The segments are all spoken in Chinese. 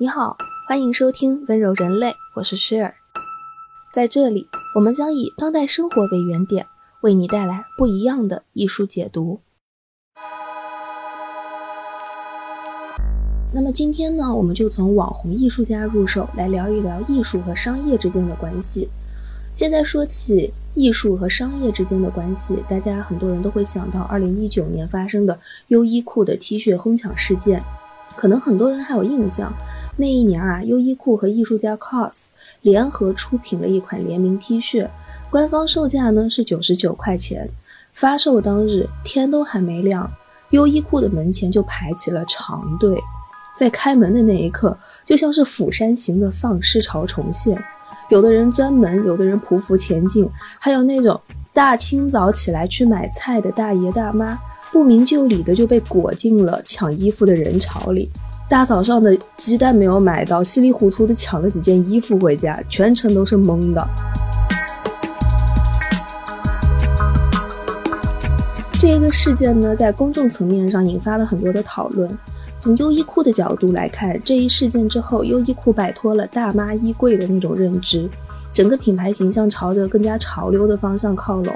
你好，欢迎收听温柔人类，我是 Share。在这里，我们将以当代生活为原点，为你带来不一样的艺术解读。那么今天呢，我们就从网红艺术家入手，来聊一聊艺术和商业之间的关系。现在说起艺术和商业之间的关系，大家很多人都会想到2019年发生的优衣库的 T 恤哄抢事件，可能很多人还有印象。那一年啊，优衣库和艺术家 COS 联合出品了一款联名 T 恤，官方售价呢是九十九块钱。发售当日，天都还没亮，优衣库的门前就排起了长队。在开门的那一刻，就像是《釜山行》的丧尸潮重现。有的人钻门，有的人匍匐前进，还有那种大清早起来去买菜的大爷大妈，不明就里的就被裹进了抢衣服的人潮里。大早上的鸡蛋没有买到，稀里糊涂的抢了几件衣服回家，全程都是懵的。这一个事件呢，在公众层面上引发了很多的讨论。从优衣库的角度来看，这一事件之后，优衣库摆脱了大妈衣柜的那种认知，整个品牌形象朝着更加潮流的方向靠拢。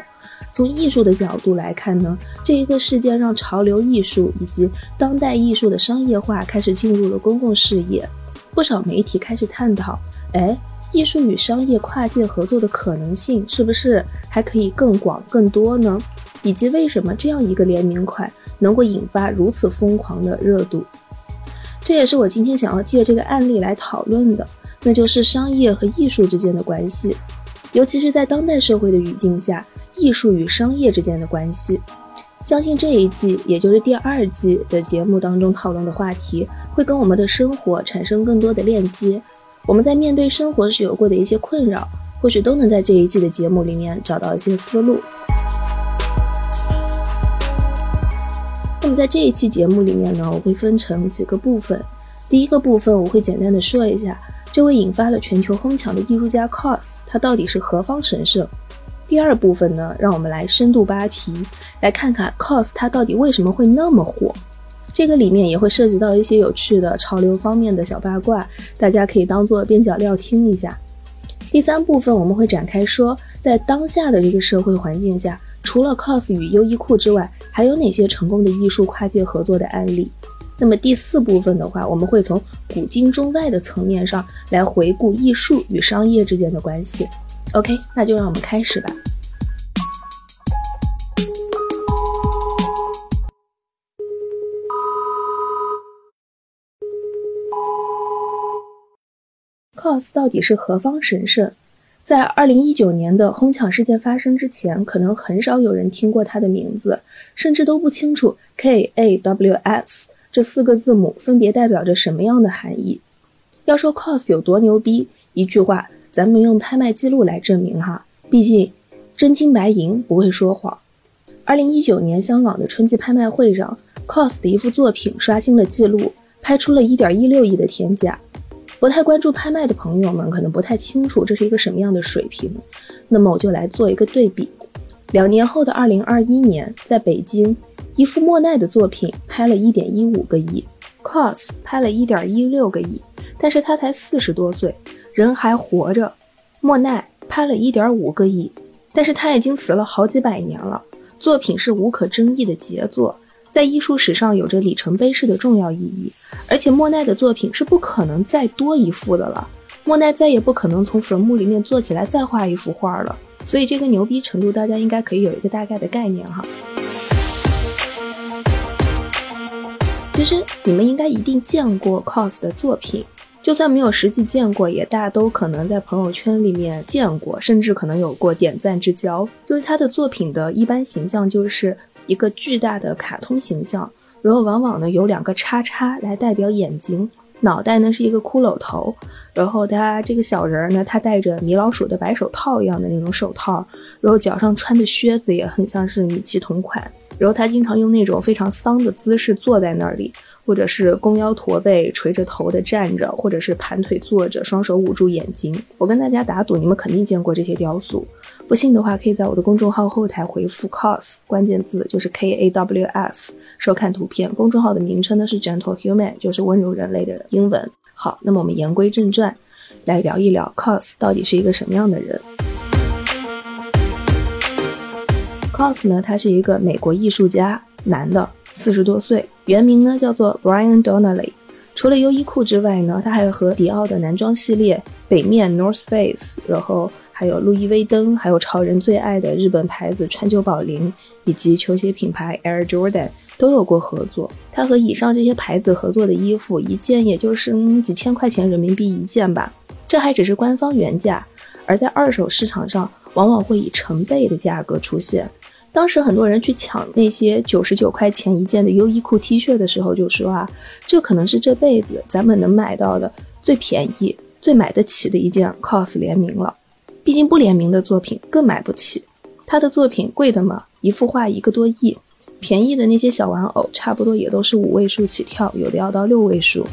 从艺术的角度来看呢，这一个事件让潮流艺术以及当代艺术的商业化开始进入了公共视野。不少媒体开始探讨：哎，艺术与商业跨界合作的可能性是不是还可以更广更多呢？以及为什么这样一个联名款能够引发如此疯狂的热度？这也是我今天想要借这个案例来讨论的，那就是商业和艺术之间的关系，尤其是在当代社会的语境下。艺术与商业之间的关系，相信这一季，也就是第二季的节目当中讨论的话题，会跟我们的生活产生更多的链接。我们在面对生活时有过的一些困扰，或许都能在这一季的节目里面找到一些思路。那么在这一期节目里面呢，我会分成几个部分。第一个部分，我会简单的说一下，这位引发了全球哄抢的艺术家 COS，他到底是何方神圣？第二部分呢，让我们来深度扒皮，来看看 COS 它到底为什么会那么火。这个里面也会涉及到一些有趣的潮流方面的小八卦，大家可以当做边角料听一下。第三部分我们会展开说，在当下的这个社会环境下，除了 COS 与优衣库之外，还有哪些成功的艺术跨界合作的案例？那么第四部分的话，我们会从古今中外的层面上来回顾艺术与商业之间的关系。OK，那就让我们开始吧。COS 到底是何方神圣？在二零一九年的哄抢事件发生之前，可能很少有人听过他的名字，甚至都不清楚 KAWS 这四个字母分别代表着什么样的含义。要说 COS 有多牛逼，一句话。咱们用拍卖记录来证明哈，毕竟真金白银不会说谎。二零一九年香港的春季拍卖会上，COS 的一幅作品刷新了记录，拍出了一点一六亿的天价。不太关注拍卖的朋友们可能不太清楚这是一个什么样的水平，那么我就来做一个对比。两年后的二零二一年，在北京，一幅莫奈的作品拍了一点一五个亿，COS 拍了一点一六个亿，但是他才四十多岁。人还活着，莫奈拍了一点五个亿，但是他已经死了好几百年了。作品是无可争议的杰作，在艺术史上有着里程碑式的重要意义。而且莫奈的作品是不可能再多一幅的了，莫奈再也不可能从坟墓里面坐起来再画一幅画了。所以这个牛逼程度，大家应该可以有一个大概的概念哈。其实你们应该一定见过 COS 的作品。就算没有实际见过，也大都可能在朋友圈里面见过，甚至可能有过点赞之交。就是他的作品的一般形象就是一个巨大的卡通形象，然后往往呢有两个叉叉来代表眼睛，脑袋呢是一个骷髅头，然后他这个小人呢他戴着米老鼠的白手套一样的那种手套，然后脚上穿的靴子也很像是米奇同款，然后他经常用那种非常丧的姿势坐在那里。或者是弓腰驼背、垂着头的站着，或者是盘腿坐着，双手捂住眼睛。我跟大家打赌，你们肯定见过这些雕塑。不信的话，可以在我的公众号后台回复 “cos” 关键字，就是 K A W S，收看图片。公众号的名称呢是 Gentle Human，就是温柔人类的英文。好，那么我们言归正传，来聊一聊 COS 到底是一个什么样的人。COS 呢，他是一个美国艺术家，男的，四十多岁，原名呢叫做 Brian Donnelly。除了优衣库之外呢，他还和迪奥的男装系列、北面 North Face，然后还有路易威登，还有潮人最爱的日本牌子川久保玲，以及球鞋品牌 Air Jordan 都有过合作。他和以上这些牌子合作的衣服，一件也就是几千块钱人民币一件吧，这还只是官方原价，而在二手市场上，往往会以成倍的价格出现。当时很多人去抢那些九十九块钱一件的优衣库 T 恤的时候，就说啊，这可能是这辈子咱们能买到的最便宜、最买得起的一件 COS 联名了。毕竟不联名的作品更买不起。他的作品贵的嘛，一幅画一个多亿；便宜的那些小玩偶，差不多也都是五位数起跳，有的要到六位数。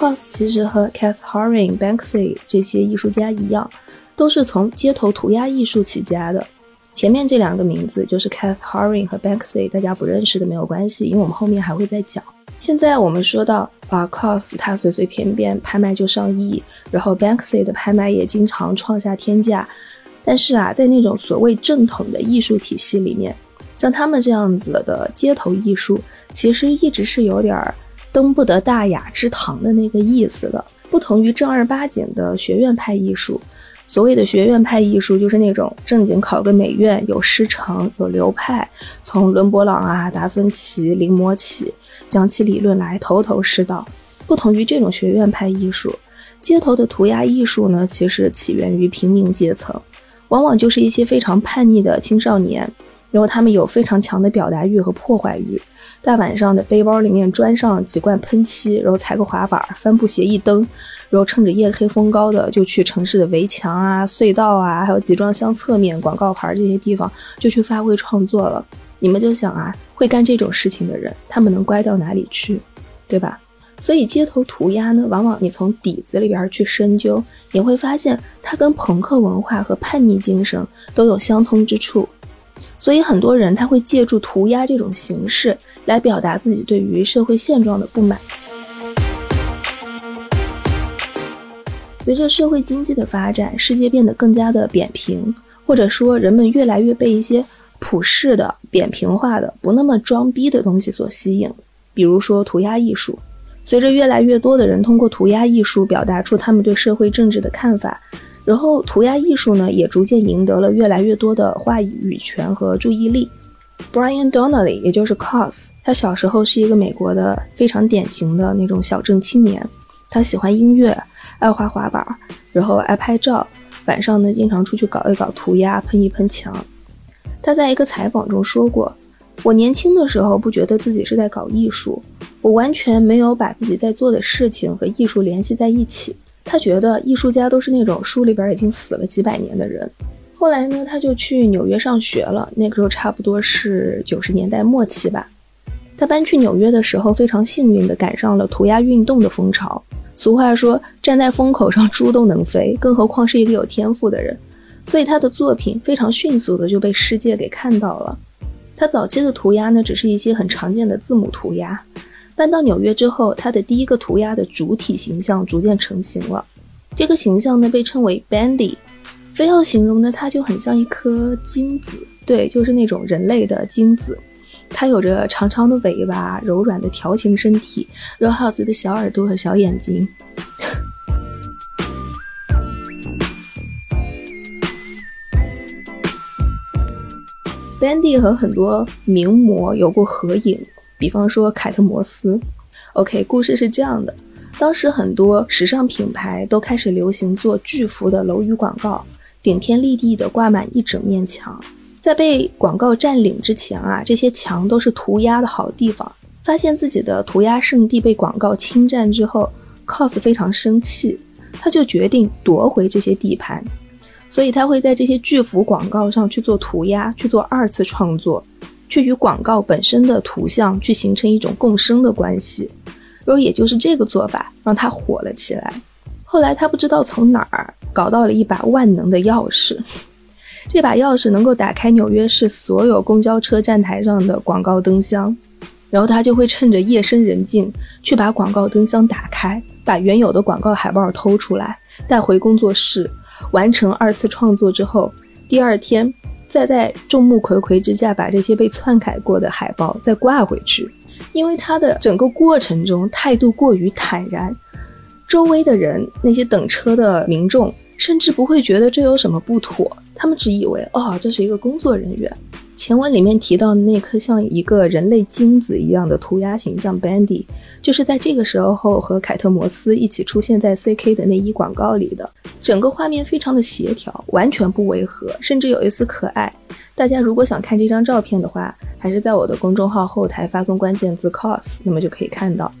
COS 其实和 Cath Haring、Banksy 这些艺术家一样，都是从街头涂鸦艺术起家的。前面这两个名字就是 Cath Haring 和 Banksy，大家不认识的没有关系，因为我们后面还会再讲。现在我们说到啊，COS 它随随便便拍卖就上亿，然后 Banksy 的拍卖也经常创下天价。但是啊，在那种所谓正统的艺术体系里面，像他们这样子的街头艺术，其实一直是有点儿。登不得大雅之堂的那个意思了。不同于正儿八经的学院派艺术，所谓的学院派艺术就是那种正经考个美院，有师承，有流派，从伦勃朗啊、达芬奇临摹起，讲起理论来头头是道。不同于这种学院派艺术，街头的涂鸦艺术呢，其实起源于平民阶层，往往就是一些非常叛逆的青少年，然后他们有非常强的表达欲和破坏欲。大晚上的，背包里面装上几罐喷漆，然后踩个滑板，帆布鞋一蹬，然后趁着夜黑风高的，就去城市的围墙啊、隧道啊，还有集装箱侧面、广告牌这些地方，就去发挥创作了。你们就想啊，会干这种事情的人，他们能乖到哪里去，对吧？所以街头涂鸦呢，往往你从底子里边去深究，你会发现它跟朋克文化和叛逆精神都有相通之处。所以很多人他会借助涂鸦这种形式来表达自己对于社会现状的不满。随着社会经济的发展，世界变得更加的扁平，或者说人们越来越被一些普世的、扁平化的、不那么装逼的东西所吸引，比如说涂鸦艺术。随着越来越多的人通过涂鸦艺术表达出他们对社会政治的看法。然后，涂鸦艺术呢，也逐渐赢得了越来越多的话语权和注意力。Brian Donnelly，也就是 COS，他小时候是一个美国的非常典型的那种小镇青年。他喜欢音乐，爱滑滑板，然后爱拍照。晚上呢，经常出去搞一搞涂鸦，喷一喷墙。他在一个采访中说过：“我年轻的时候不觉得自己是在搞艺术，我完全没有把自己在做的事情和艺术联系在一起。”他觉得艺术家都是那种书里边已经死了几百年的人。后来呢，他就去纽约上学了。那个时候差不多是九十年代末期吧。他搬去纽约的时候，非常幸运地赶上了涂鸦运动的风潮。俗话说，站在风口上猪都能飞，更何况是一个有天赋的人。所以他的作品非常迅速的就被世界给看到了。他早期的涂鸦呢，只是一些很常见的字母涂鸦。搬到纽约之后，他的第一个涂鸦的主体形象逐渐成型了。这个形象呢被称为 Bandy，非要形容呢，它就很像一颗精子，对，就是那种人类的精子。它有着长长的尾巴、柔软的条形身体、肉耗子的小耳朵和小眼睛。Bandy 和很多名模有过合影。比方说凯特摩斯，OK，故事是这样的：当时很多时尚品牌都开始流行做巨幅的楼宇广告，顶天立地的挂满一整面墙。在被广告占领之前啊，这些墙都是涂鸦的好地方。发现自己的涂鸦圣地被广告侵占之后，COS 非常生气，他就决定夺回这些地盘。所以他会在这些巨幅广告上去做涂鸦，去做二次创作。去与广告本身的图像去形成一种共生的关系，然后也就是这个做法让他火了起来。后来他不知道从哪儿搞到了一把万能的钥匙，这把钥匙能够打开纽约市所有公交车站台上的广告灯箱，然后他就会趁着夜深人静去把广告灯箱打开，把原有的广告海报偷出来，带回工作室，完成二次创作之后，第二天再在众目睽睽之下把这些被篡改过的海报再挂回去。因为他的整个过程中态度过于坦然，周围的人那些等车的民众甚至不会觉得这有什么不妥。他们只以为哦，这是一个工作人员。前文里面提到的那颗像一个人类精子一样的涂鸦形象 Bandy，就是在这个时候和凯特摩斯一起出现在 CK 的内衣广告里的。整个画面非常的协调，完全不违和，甚至有一丝可爱。大家如果想看这张照片的话，还是在我的公众号后台发送关键字 cos，那么就可以看到。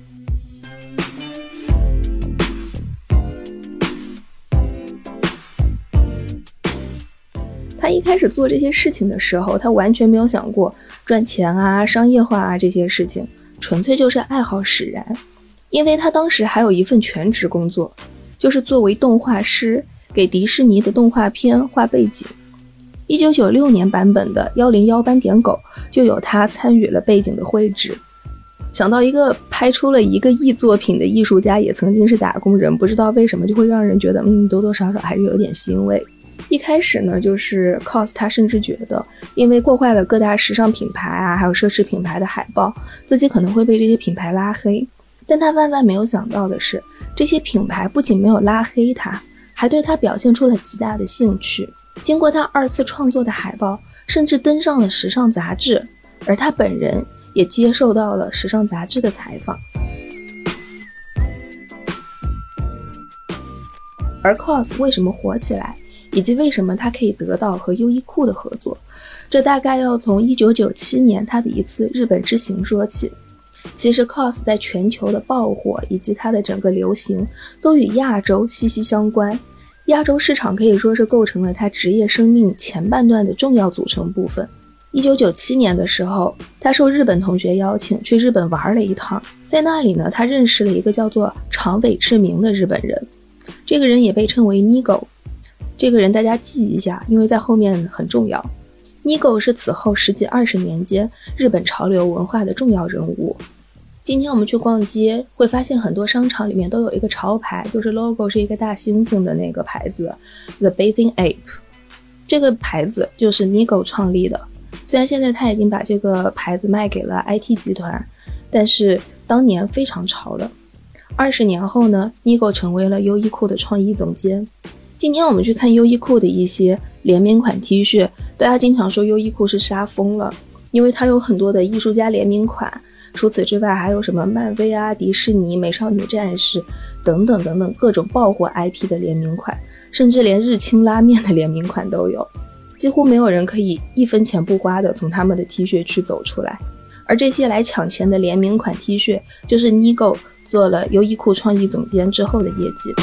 一开始做这些事情的时候，他完全没有想过赚钱啊、商业化啊这些事情，纯粹就是爱好使然。因为他当时还有一份全职工作，就是作为动画师，给迪士尼的动画片画背景。一九九六年版本的《幺零幺斑点狗》就有他参与了背景的绘制。想到一个拍出了一个亿作品的艺术家也曾经是打工人，不知道为什么就会让人觉得，嗯，多多少少还是有点欣慰。一开始呢，就是 cos 他甚至觉得，因为破坏了各大时尚品牌啊，还有奢侈品牌的海报，自己可能会被这些品牌拉黑。但他万万没有想到的是，这些品牌不仅没有拉黑他，还对他表现出了极大的兴趣。经过他二次创作的海报，甚至登上了时尚杂志，而他本人也接受到了时尚杂志的采访。而 cos 为什么火起来？以及为什么他可以得到和优衣库的合作，这大概要从1997年他的一次日本之行说起。其实，cos 在全球的爆火以及它的整个流行，都与亚洲息息相关。亚洲市场可以说是构成了他职业生命前半段的重要组成部分。1997年的时候，他受日本同学邀请去日本玩了一趟，在那里呢，他认识了一个叫做长尾志明的日本人，这个人也被称为 Nigo。这个人大家记一下，因为在后面很重要。Nigo 是此后十几二十年间日本潮流文化的重要人物。今天我们去逛街，会发现很多商场里面都有一个潮牌，就是 logo 是一个大猩猩的那个牌子，The Bathing Ape。这个牌子就是 Nigo 创立的。虽然现在他已经把这个牌子卖给了 IT 集团，但是当年非常潮的。二十年后呢，Nigo 成为了优衣库的创意总监。今天我们去看优衣库的一些联名款 T 恤，大家经常说优衣库是杀疯了，因为它有很多的艺术家联名款。除此之外，还有什么漫威啊、迪士尼、美少女战士等等等等各种爆火 IP 的联名款，甚至连日清拉面的联名款都有。几乎没有人可以一分钱不花的从他们的 T 恤去走出来。而这些来抢钱的联名款 T 恤，就是 Nigo 做了优衣库创意总监之后的业绩。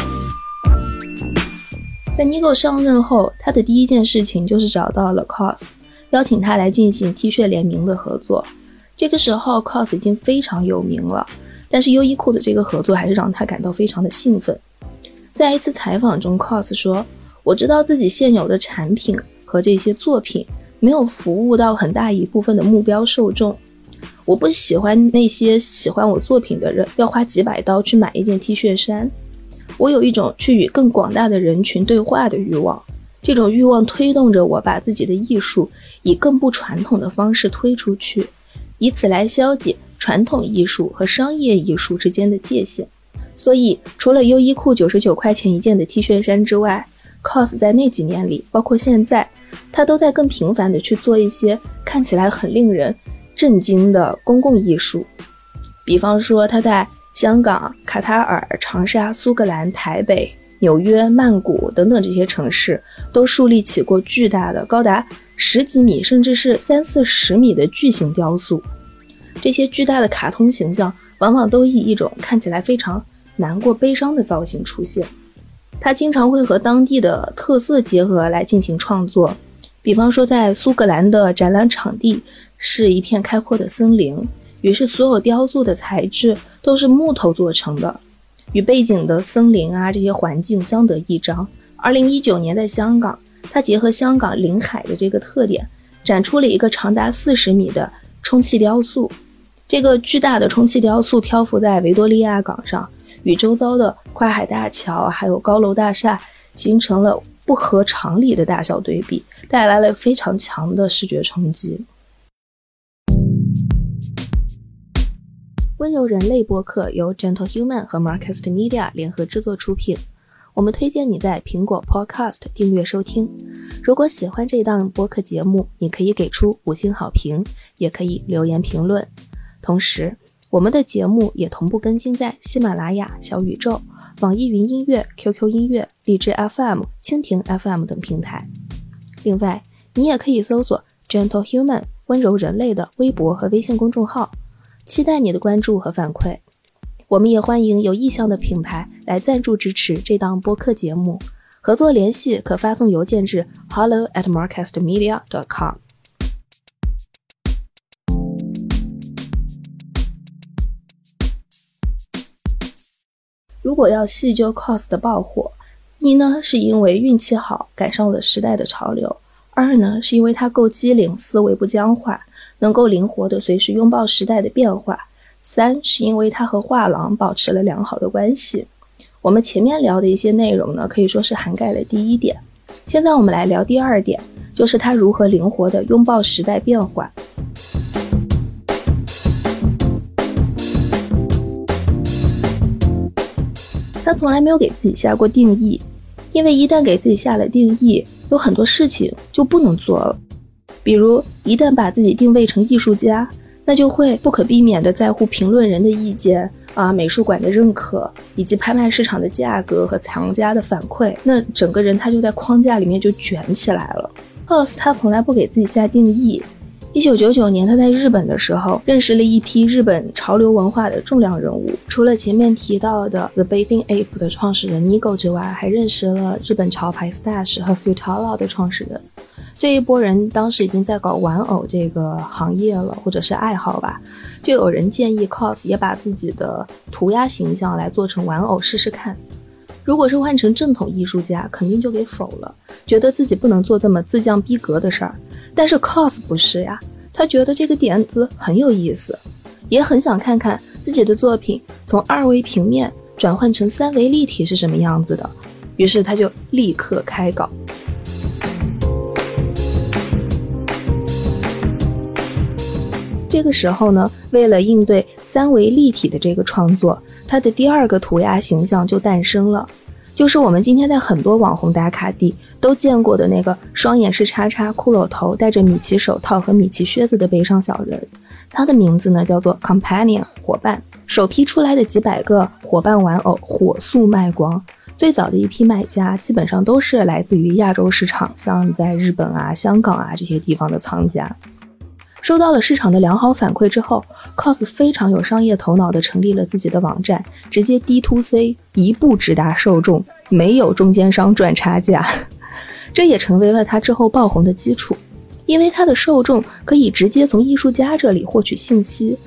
在 Nigo 上任后，他的第一件事情就是找到了 COS，邀请他来进行 T 恤联名的合作。这个时候，COS 已经非常有名了，但是优衣库的这个合作还是让他感到非常的兴奋。在一次采访中，COS 说：“我知道自己现有的产品和这些作品没有服务到很大一部分的目标受众。我不喜欢那些喜欢我作品的人要花几百刀去买一件 T 恤衫。”我有一种去与更广大的人群对话的欲望，这种欲望推动着我把自己的艺术以更不传统的方式推出去，以此来消解传统艺术和商业艺术之间的界限。所以，除了优衣库九十九块钱一件的 T 恤衫之外，cos 在那几年里，包括现在，他都在更频繁地去做一些看起来很令人震惊的公共艺术，比方说他在。香港、卡塔尔、长沙、苏格兰、台北、纽约、曼谷等等这些城市，都树立起过巨大的、高达十几米甚至是三四十米的巨型雕塑。这些巨大的卡通形象，往往都以一种看起来非常难过、悲伤的造型出现。它经常会和当地的特色结合来进行创作，比方说，在苏格兰的展览场地是一片开阔的森林。于是，所有雕塑的材质都是木头做成的，与背景的森林啊这些环境相得益彰。二零一九年在香港，它结合香港临海的这个特点，展出了一个长达四十米的充气雕塑。这个巨大的充气雕塑漂浮在维多利亚港上，与周遭的跨海大桥还有高楼大厦形成了不合常理的大小对比，带来了非常强的视觉冲击。温柔人类播客由 Gentle Human 和 Marcast Media 联合制作出品。我们推荐你在苹果 Podcast 订阅收听。如果喜欢这档播客节目，你可以给出五星好评，也可以留言评论。同时，我们的节目也同步更新在喜马拉雅、小宇宙、网易云音乐、QQ 音乐、荔枝 FM、蜻蜓 FM 等平台。另外，你也可以搜索 Gentle Human 温柔人类的微博和微信公众号，期待你的关注和反馈。我们也欢迎有意向的品牌来赞助支持这档播客节目，合作联系可发送邮件至 hello at marcastmedia dot com。如果要细究 cos 的爆火，一呢是因为运气好赶上了时代的潮流，二呢是因为它够机灵，思维不僵化，能够灵活的随时拥抱时代的变化，三是因为它和画廊保持了良好的关系。我们前面聊的一些内容呢，可以说是涵盖了第一点。现在我们来聊第二点，就是它如何灵活的拥抱时代变化。他从来没有给自己下过定义，因为一旦给自己下了定义，有很多事情就不能做了。比如，一旦把自己定位成艺术家，那就会不可避免地在乎评论人的意见啊、美术馆的认可，以及拍卖市场的价格和藏家的反馈。那整个人他就在框架里面就卷起来了。Cos 他从来不给自己下定义。一九九九年，他在日本的时候认识了一批日本潮流文化的重量人物，除了前面提到的 The Bathing Ape 的创始人 Nigo 之外，还认识了日本潮牌 Stash 和 Futala 的创始人。这一波人当时已经在搞玩偶这个行业了，或者是爱好吧，就有人建议 Cos 也把自己的涂鸦形象来做成玩偶试试看。如果是换成正统艺术家，肯定就给否了，觉得自己不能做这么自降逼格的事儿。但是 cos 不是呀，他觉得这个点子很有意思，也很想看看自己的作品从二维平面转换成三维立体是什么样子的，于是他就立刻开稿。这个时候呢，为了应对三维立体的这个创作，他的第二个涂鸦形象就诞生了。就是我们今天在很多网红打卡地都见过的那个双眼是叉叉、骷髅头、戴着米奇手套和米奇靴子的悲伤小人，他的名字呢叫做 Companion 伙伴。首批出来的几百个伙伴玩偶火速卖光，最早的一批买家基本上都是来自于亚洲市场，像在日本啊、香港啊这些地方的藏家。收到了市场的良好反馈之后，cos 非常有商业头脑的成立了自己的网站，直接 D to C，一步直达受众，没有中间商赚差价。这也成为了他之后爆红的基础，因为他的受众可以直接从艺术家这里获取信息，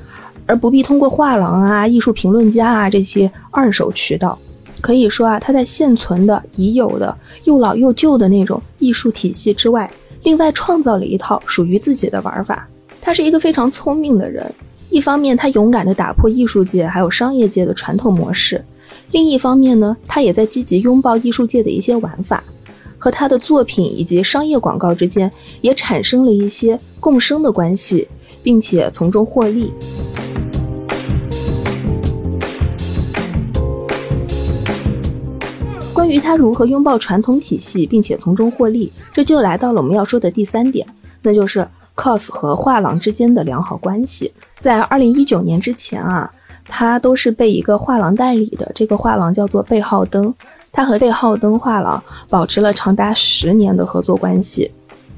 而不必通过画廊啊、艺术评论家啊这些二手渠道。可以说啊，他在现存的、已有的又老又旧的那种艺术体系之外，另外创造了一套属于自己的玩法。他是一个非常聪明的人，一方面他勇敢地打破艺术界还有商业界的传统模式，另一方面呢，他也在积极拥抱艺术界的一些玩法，和他的作品以及商业广告之间也产生了一些共生的关系，并且从中获利。关于他如何拥抱传统体系并且从中获利，这就来到了我们要说的第三点，那就是。Cos 和画廊之间的良好关系，在二零一九年之前啊，他都是被一个画廊代理的。这个画廊叫做贝浩登，他和贝浩登画廊保持了长达十年的合作关系。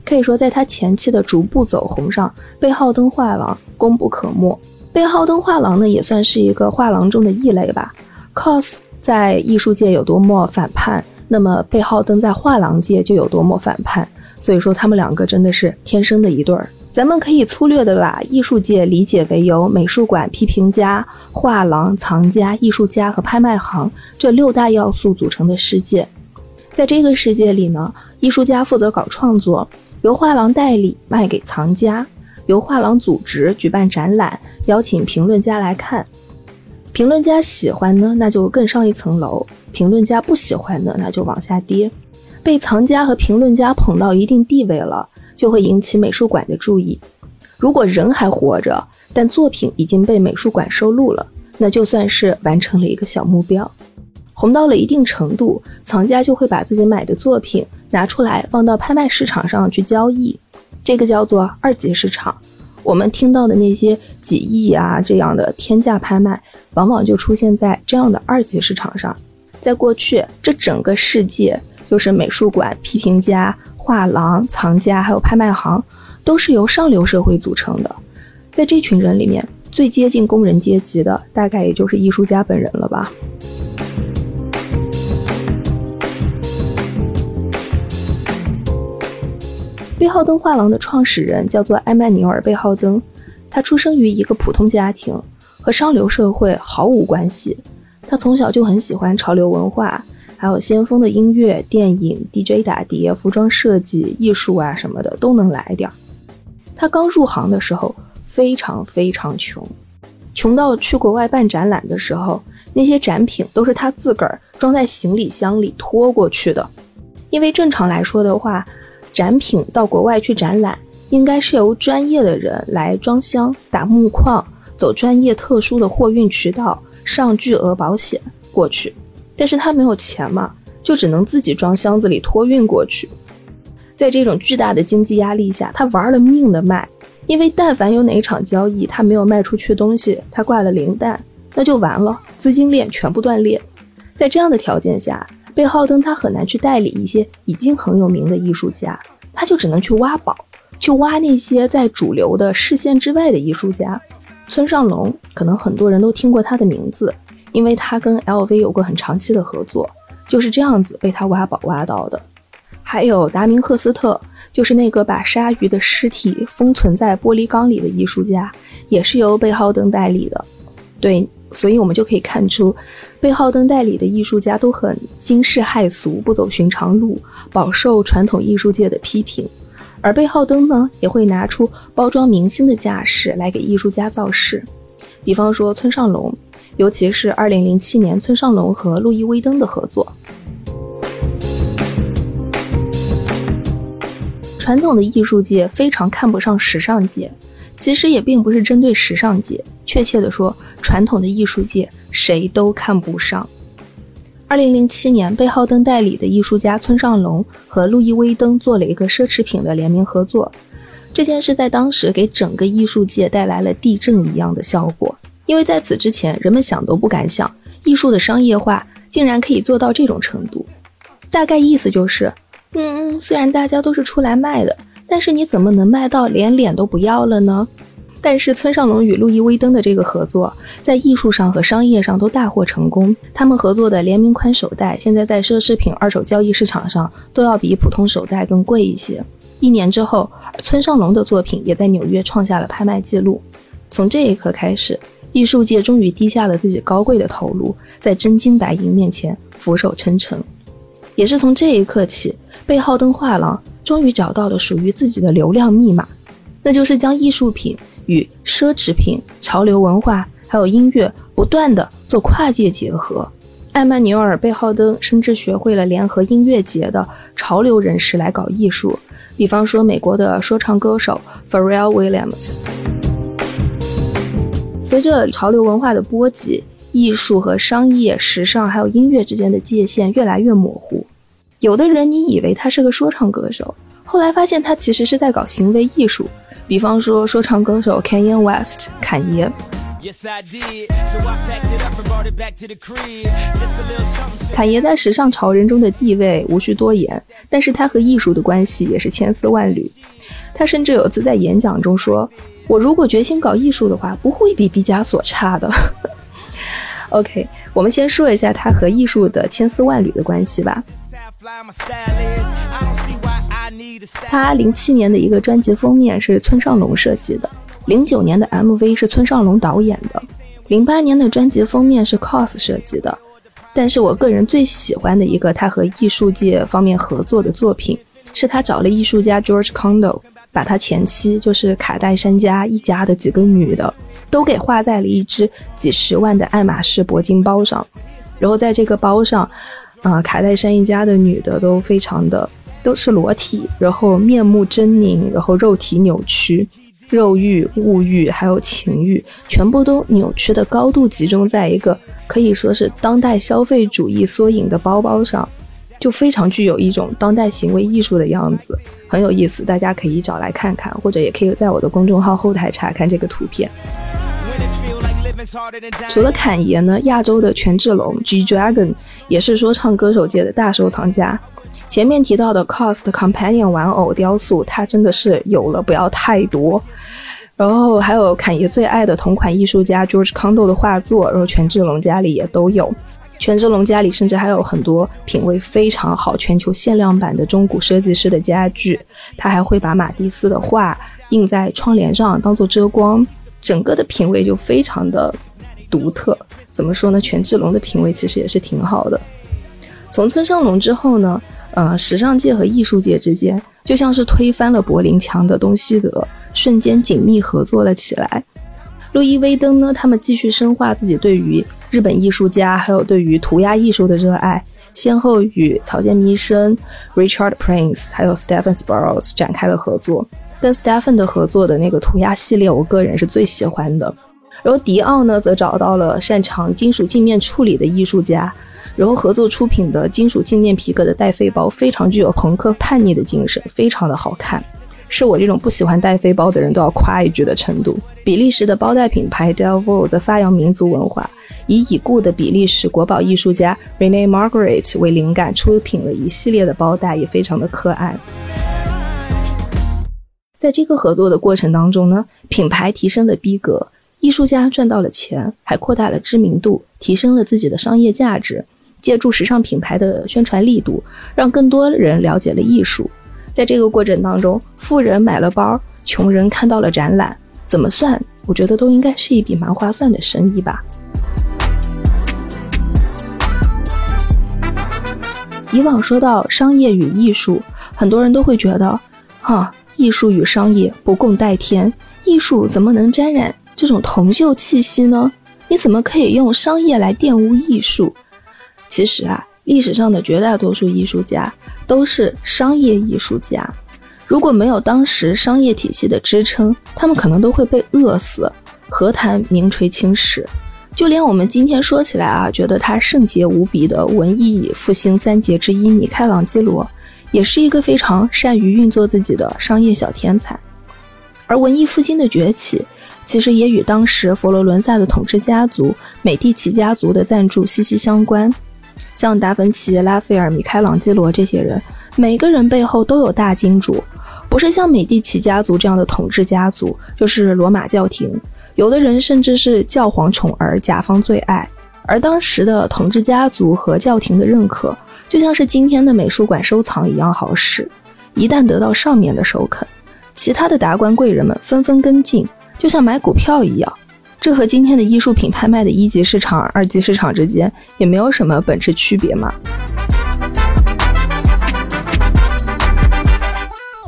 可以说，在他前期的逐步走红上，贝浩登画廊功不可没。贝浩登画廊呢，也算是一个画廊中的异类吧。cos 在艺术界有多么反叛，那么贝浩登在画廊界就有多么反叛。所以说，他们两个真的是天生的一对儿。咱们可以粗略的把艺术界理解为由美术馆、批评家、画廊、藏家、艺术家和拍卖行这六大要素组成的世界。在这个世界里呢，艺术家负责搞创作，由画廊代理卖给藏家，由画廊组织举办展览，邀请评论家来看。评论家喜欢呢，那就更上一层楼；评论家不喜欢呢，那就往下跌。被藏家和评论家捧到一定地位了，就会引起美术馆的注意。如果人还活着，但作品已经被美术馆收录了，那就算是完成了一个小目标。红到了一定程度，藏家就会把自己买的作品拿出来放到拍卖市场上去交易，这个叫做二级市场。我们听到的那些几亿啊这样的天价拍卖，往往就出现在这样的二级市场上。在过去，这整个世界就是美术馆、批评家、画廊、藏家还有拍卖行，都是由上流社会组成的。在这群人里面，最接近工人阶级的，大概也就是艺术家本人了吧。贝浩登画廊的创始人叫做埃曼纽尔·贝浩登，他出生于一个普通家庭，和上流社会毫无关系。他从小就很喜欢潮流文化，还有先锋的音乐、电影、DJ 打碟、服装设计、艺术啊什么的都能来点儿。他刚入行的时候非常非常穷，穷到去国外办展览的时候，那些展品都是他自个儿装在行李箱里拖过去的，因为正常来说的话。展品到国外去展览，应该是由专业的人来装箱、打木框，走专业特殊的货运渠道，上巨额保险过去。但是他没有钱嘛，就只能自己装箱子里托运过去。在这种巨大的经济压力下，他玩了命的卖，因为但凡有哪一场交易他没有卖出去东西，他挂了零蛋，那就完了，资金链全部断裂。在这样的条件下。贝浩登他很难去代理一些已经很有名的艺术家，他就只能去挖宝，去挖那些在主流的视线之外的艺术家。村上隆可能很多人都听过他的名字，因为他跟 LV 有过很长期的合作，就是这样子被他挖宝挖到的。还有达明赫斯特，就是那个把鲨鱼的尸体封存在玻璃缸里的艺术家，也是由贝浩登代理的。对。所以，我们就可以看出，贝浩登代理的艺术家都很惊世骇俗，不走寻常路，饱受传统艺术界的批评。而贝浩登呢，也会拿出包装明星的架势来给艺术家造势。比方说村上隆，尤其是2007年村上隆和路易威登的合作。传统的艺术界非常看不上时尚界。其实也并不是针对时尚界，确切的说，传统的艺术界谁都看不上。二零零七年，贝浩登代理的艺术家村上隆和路易威登做了一个奢侈品的联名合作，这件事在当时给整个艺术界带来了地震一样的效果，因为在此之前，人们想都不敢想，艺术的商业化竟然可以做到这种程度。大概意思就是，嗯，虽然大家都是出来卖的。但是你怎么能卖到连脸都不要了呢？但是村上隆与路易威登的这个合作，在艺术上和商业上都大获成功。他们合作的联名款手袋，现在在奢侈品二手交易市场上都要比普通手袋更贵一些。一年之后，村上隆的作品也在纽约创下了拍卖记录。从这一刻开始，艺术界终于低下了自己高贵的头颅，在真金白银面前俯首称臣。也是从这一刻起，贝浩登画廊。终于找到了属于自己的流量密码，那就是将艺术品与奢侈品、潮流文化还有音乐不断的做跨界结合。艾曼纽尔·贝浩登甚至学会了联合音乐节的潮流人士来搞艺术，比方说美国的说唱歌手 Pharrell Williams。随着潮流文化的波及，艺术和商业、时尚还有音乐之间的界限越来越模糊。有的人你以为他是个说唱歌手，后来发现他其实是在搞行为艺术。比方说，说唱歌手 Kanye West 坎爷。侃爷在时尚潮人中的地位无需多言，但是他和艺术的关系也是千丝万缕。他甚至有次在演讲中说：“我如果决心搞艺术的话，不会比毕加索差的。”OK，我们先说一下他和艺术的千丝万缕的关系吧。他零七年的一个专辑封面是村上隆设计的，零九年的 MV 是村上隆导演的，零八年的专辑封面是 COS 设计的，但是我个人最喜欢的一个他和艺术界方面合作的作品，是他找了艺术家 George Condo，把他前妻就是卡戴珊家一家的几个女的都给画在了一只几十万的爱马仕铂金包上，然后在这个包上，啊，卡戴珊一家的女的都非常的都是裸体，然后面目狰狞，然后肉体扭曲。肉欲、物欲还有情欲，全部都扭曲的高度集中在一个可以说是当代消费主义缩影的包包上，就非常具有一种当代行为艺术的样子，很有意思。大家可以找来看看，或者也可以在我的公众号后台查看这个图片。除了侃爷呢，亚洲的权志龙 G Dragon 也是说唱歌手界的大收藏家。前面提到的 Cost Companion 玩偶雕塑，他真的是有了不要太多。然后还有侃爷最爱的同款艺术家 George Condo 的画作，然后权志龙家里也都有。权志龙家里甚至还有很多品味非常好、全球限量版的中古设计师的家具。他还会把马蒂斯的画印在窗帘上当做遮光，整个的品味就非常的独特。怎么说呢？权志龙的品味其实也是挺好的。从村上隆之后呢？呃，时尚界和艺术界之间就像是推翻了柏林墙的东西德，瞬间紧密合作了起来。路易威登呢，他们继续深化自己对于日本艺术家还有对于涂鸦艺术的热爱，先后与草间弥生、Richard Prince 还有 Stephen Sparrows 展开了合作。跟 Stephen 的合作的那个涂鸦系列，我个人是最喜欢的。然后迪奥呢，则找到了擅长金属镜面处理的艺术家。然后合作出品的金属镜面皮革的带飞包非常具有朋克叛逆的精神，非常的好看，是我这种不喜欢带飞包的人都要夸一句的程度。比利时的包袋品牌 Delvo 则发扬民族文化，以已故的比利时国宝艺术家 Rene Margaret 为灵感出品了一系列的包袋，也非常的可爱。在这个合作的过程当中呢，品牌提升了逼格，艺术家赚到了钱，还扩大了知名度，提升了自己的商业价值。借助时尚品牌的宣传力度，让更多人了解了艺术。在这个过程当中，富人买了包，穷人看到了展览，怎么算？我觉得都应该是一笔蛮划算的生意吧。以往说到商业与艺术，很多人都会觉得，哈，艺术与商业不共戴天，艺术怎么能沾染这种铜锈气息呢？你怎么可以用商业来玷污艺术？其实啊，历史上的绝大多数艺术家都是商业艺术家。如果没有当时商业体系的支撑，他们可能都会被饿死，何谈名垂青史？就连我们今天说起来啊，觉得他圣洁无比的文艺复兴三杰之一米开朗基罗，也是一个非常善于运作自己的商业小天才。而文艺复兴的崛起，其实也与当时佛罗伦萨的统治家族美第奇家族的赞助息息相关。像达芬奇、拉斐尔、米开朗基罗这些人，每个人背后都有大金主，不是像美第奇家族这样的统治家族，就是罗马教廷。有的人甚至是教皇宠儿、甲方最爱。而当时的统治家族和教廷的认可，就像是今天的美术馆收藏一样好使。一旦得到上面的首肯，其他的达官贵人们纷纷跟进，就像买股票一样。这和今天的艺术品拍卖的一级市场、二级市场之间也没有什么本质区别嘛。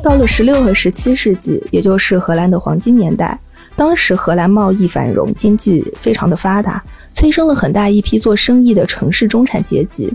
到了十六和十七世纪，也就是荷兰的黄金年代，当时荷兰贸易繁荣，经济非常的发达，催生了很大一批做生意的城市中产阶级。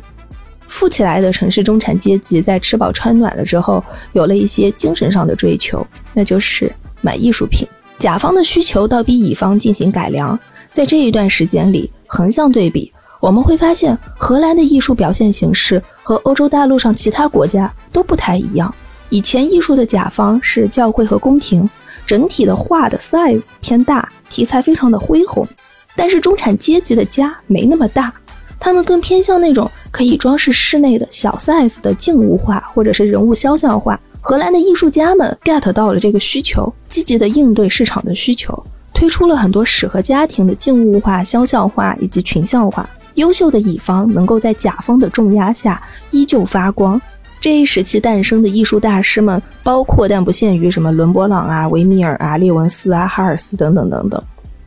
富起来的城市中产阶级在吃饱穿暖了之后，有了一些精神上的追求，那就是买艺术品。甲方的需求倒逼乙方进行改良，在这一段时间里，横向对比，我们会发现荷兰的艺术表现形式和欧洲大陆上其他国家都不太一样。以前艺术的甲方是教会和宫廷，整体的画的 size 偏大，题材非常的恢宏。但是中产阶级的家没那么大，他们更偏向那种可以装饰室内的小 size 的静物画或者是人物肖像画。荷兰的艺术家们 get 到了这个需求，积极的应对市场的需求，推出了很多适合家庭的静物画、肖像画以及群像画。优秀的乙方能够在甲方的重压下依旧发光。这一时期诞生的艺术大师们，包括但不限于什么伦勃朗啊、维米尔啊、列文斯啊、哈尔斯等等等等。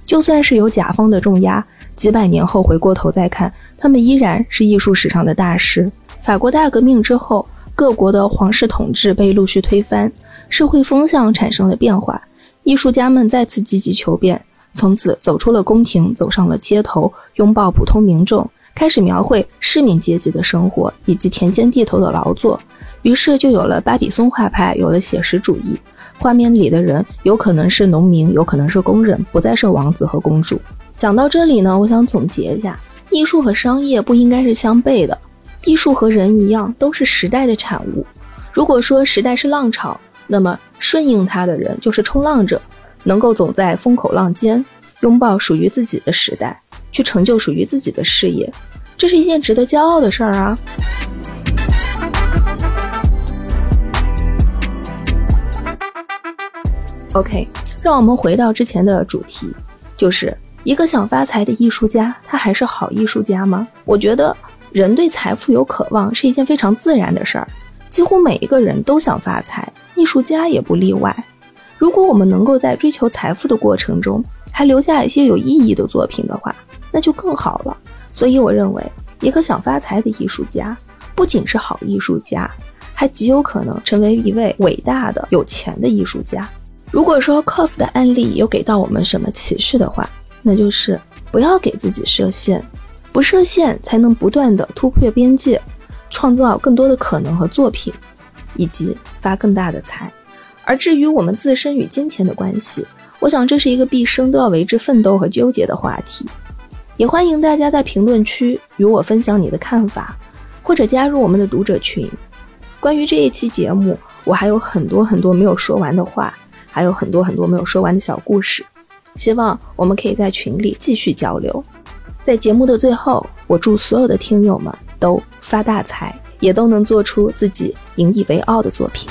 就算是有甲方的重压，几百年后回过头再看，他们依然是艺术史上的大师。法国大革命之后，各国的皇室统治被陆续推翻，社会风向产生了变化，艺术家们再次积极求变，从此走出了宫廷，走上了街头，拥抱普通民众，开始描绘市民阶级的生活以及田间地头的劳作。于是就有了巴比松画派，有了写实主义。画面里的人有可能是农民，有可能是工人，不再是王子和公主。讲到这里呢，我想总结一下：艺术和商业不应该是相悖的。艺术和人一样，都是时代的产物。如果说时代是浪潮，那么顺应它的人就是冲浪者，能够走在风口浪尖，拥抱属于自己的时代，去成就属于自己的事业，这是一件值得骄傲的事儿啊。OK，让我们回到之前的主题，就是一个想发财的艺术家，他还是好艺术家吗？我觉得人对财富有渴望是一件非常自然的事儿，几乎每一个人都想发财，艺术家也不例外。如果我们能够在追求财富的过程中，还留下一些有意义的作品的话，那就更好了。所以我认为，一个想发财的艺术家，不仅是好艺术家，还极有可能成为一位伟大的有钱的艺术家。如果说 cos 的案例有给到我们什么启示的话，那就是不要给自己设限，不设限才能不断的突破边界，创造更多的可能和作品，以及发更大的财。而至于我们自身与金钱的关系，我想这是一个毕生都要为之奋斗和纠结的话题。也欢迎大家在评论区与我分享你的看法，或者加入我们的读者群。关于这一期节目，我还有很多很多没有说完的话。还有很多很多没有说完的小故事，希望我们可以在群里继续交流。在节目的最后，我祝所有的听友们都发大财，也都能做出自己引以为傲的作品。